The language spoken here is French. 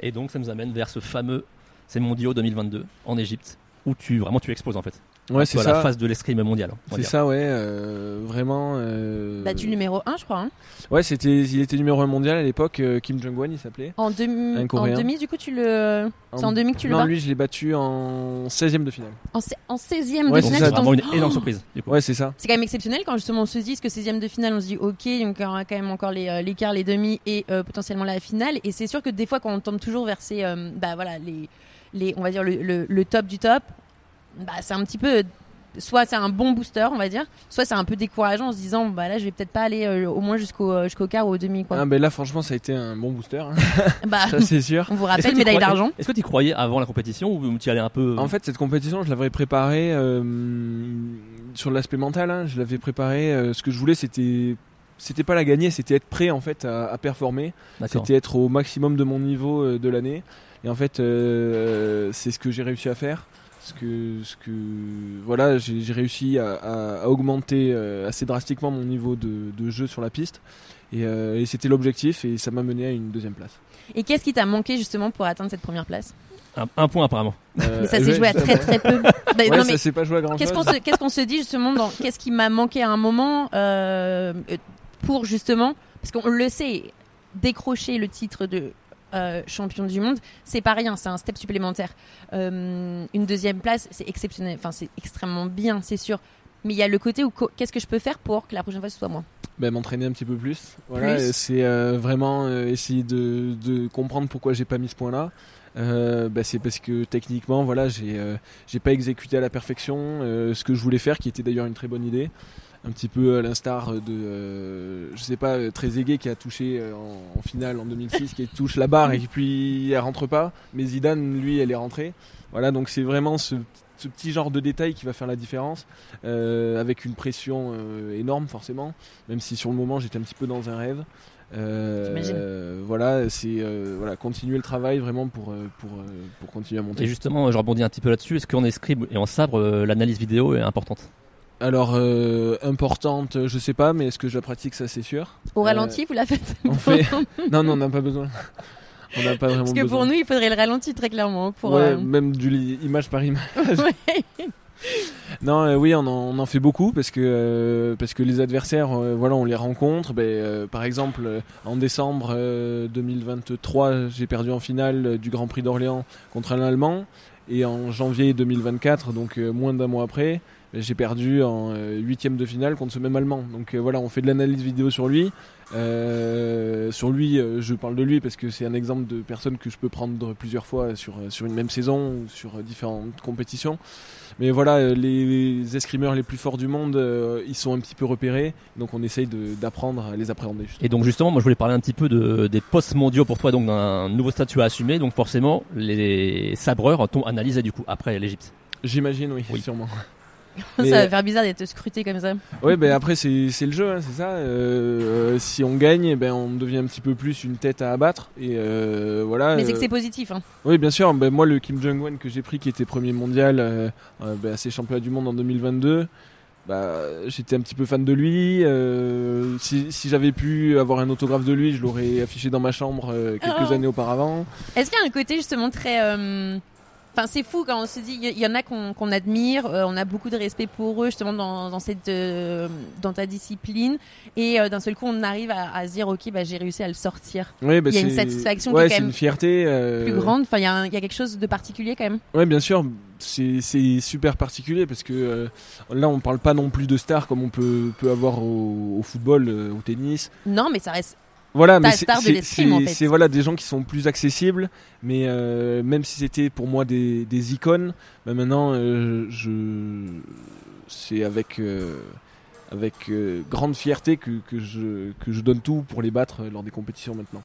Et donc ça nous amène vers ce fameux, ces mondiaux 2022 en Égypte, où tu vraiment tu exploses en fait. Ouais, c'est Toi, la ça. phase de l'escrime mondial. on va C'est ça, ouais. euh, vraiment. euh, Battu le numéro 1, je crois. hein. Ouais, c'était, il était numéro 1 mondial à l'époque. euh, Kim Jong-un, il s'appelait. En, demi, en demi, du coup, tu le. C'est en demi que tu le Non, bats lui, je l'ai battu en 16ème de finale. En, en 16ème Ouais, de c'est finale, ça, vraiment une énorme surprise. Du coup. Ouais, c'est ça. C'est quand même exceptionnel quand justement on se dit que 16ème de finale, on se dit ok, donc il y aura quand même encore les, euh, les quarts, les demi et euh, potentiellement la finale. Et c'est sûr que des fois, quand on tombe toujours vers ces, euh, bah voilà, les, les, on va dire le, le- le top du top, bah c'est un petit peu, soit c'est un bon booster, on va dire, soit c'est un peu décourageant en se disant bah là je vais peut-être pas aller euh, au moins jusqu'au euh, jusqu'au quart ou au demi quoi. Ah, ben là, franchement, ça a été un bon booster. hein. bah ça, c'est sûr. on vous rappelle médaille d'argent. Est-ce que tu croyais avant la compétition ou tu y allais un peu En fait, cette compétition, je l'avais préparée euh, sur l'aspect mental. hein, je l'avais préparée. euh, ce que je voulais, c'était, c'était pas la gagner, c'était être prêt en fait à, à performer. C'était être au maximum de mon niveau euh, de l'année. Et en fait, euh, c'est ce que j'ai réussi à faire. Ce que, ce que, voilà, j'ai réussi à, à- à augmenter euh, assez drastiquement mon niveau de, de jeu sur la piste. Et, euh, et c'était l'objectif et ça m'a mené à une deuxième place. Et qu'est-ce qui t'a manqué justement pour atteindre cette première place? Un, un point apparemment. Euh, Mais ça s'est joué à très très peu. Bah, Ouais, non, ça mais s'est pas joué à grand Qu'est-ce chose. qu'on se, qu'est-ce qu'on se dit justement dans qu'est-ce qui m'a manqué à un moment euh, pour justement parce qu'on le sait décrocher le titre de euh, champion du monde c'est pas rien c'est un step supplémentaire Euh, une deuxième place c'est exceptionnel enfin c'est extrêmement bien c'est sûr mais il y a le côté où qu'est-ce que je peux faire pour que la prochaine fois ce soit moi? Ben, m'entraîner un petit peu plus. Voilà, Plus. c'est euh, vraiment essayer de, de comprendre pourquoi j'ai pas mis ce point-là. Ben, c'est parce que techniquement, voilà, j'ai j'ai pas exécuté à la perfection ce que je voulais faire, qui était d'ailleurs une très bonne idée. Un petit peu à l'instar de, euh, je sais pas, euh, Trezeguet qui a touché euh, en, en finale en 2006, qui touche la barre et puis elle rentre pas. Mais Zidane, lui, elle est rentrée. Voilà, donc c'est vraiment ce, ce petit genre de détail qui va faire la différence, euh, avec une pression euh, énorme forcément même si sur le moment j'étais un petit peu dans un rêve. Euh, euh, voilà, c'est euh, voilà, continuer le travail vraiment pour pour pour continuer à monter. Et justement, je rebondis un petit peu là-dessus. Est-ce qu'en escrime et en sabre, l'analyse vidéo est importante? Alors euh, importante, je sais pas, mais est-ce que je la pratique ça c'est sûr. au Euh, ralenti vous la faites on fait- Non non, on n'a pas besoin. On n'a pas vraiment parce que besoin. pour nous il faudrait le ralenti très clairement pour ouais, euh, même du image par image. ouais. Non, euh, oui, on en, on en fait beaucoup parce que euh, parce que les adversaires, euh, voilà, on les rencontre. Euh, par exemple, euh, en décembre euh, 2023, j'ai perdu en finale euh, du Grand Prix d'Orléans contre un Allemand, et en janvier 2024, donc euh, moins d'un mois après, j'ai perdu en euh, huitième de finale contre ce même Allemand. Donc euh, voilà, on fait de l'analyse vidéo sur lui. Euh, sur lui, euh, je parle de lui parce que c'est un exemple de personne que je peux prendre plusieurs fois sur euh, sur une même saison ou sur euh, différentes compétitions. Mais voilà, euh, les escrimeurs les plus forts du monde, euh, ils sont un petit peu repérés, donc on essaye d'apprendre à les appréhender. justement. Et donc justement, moi je voulais parler un petit peu de, des postes mondiaux pour toi, donc d'un nouveau statut à assumer. Donc forcément, les sabreurs t'ont analysé du coup après l'Égypte. J'imagine, oui, Oui. sûrement. Ça va faire bizarre d'être scruté comme ça Ouais, ben après c'est le jeu, hein, c'est ça. Euh, euh, si on gagne, eh ben on devient un petit peu plus une tête à abattre. Et euh, voilà. mais c'est que c'est positif hein. Oui, bien sûr. Ben, moi, le Kim Jong-un que j'ai pris, qui était premier mondial, ben, à ces championnats du monde en 2022, bah, j'étais un petit peu fan de lui. euh, si si j'avais pu avoir un autographe de lui, je l'aurais affiché dans ma chambre euh, quelques Oh. années auparavant. Est-ce qu'il y a un côté justement très. euh, Enfin, c'est fou quand on se dit, il y, y en a qu'on admire, euh, on a beaucoup de respect pour eux justement dans, dans cette, euh, dans ta discipline, et euh, d'un seul coup on arrive à, à se dire, ok, bah j'ai réussi à le sortir. Oui, ben, Il y a une satisfaction qui ouais, est quand même une fierté. Plus grande, enfin il y, a y quelque chose de particulier quand même. Ouais, bien sûr, c'est super particulier parce que là, on parle pas non plus de stars comme on peut, peut avoir au, au football, au tennis. Non, mais ça reste. Voilà, mais c'est en fait. voilà des gens qui sont plus accessibles, mais euh, même si c'était pour moi des, des icônes, bah maintenant euh, je c'est avec euh, avec grande fierté que, que je que je donne tout pour les battre lors des compétitions maintenant.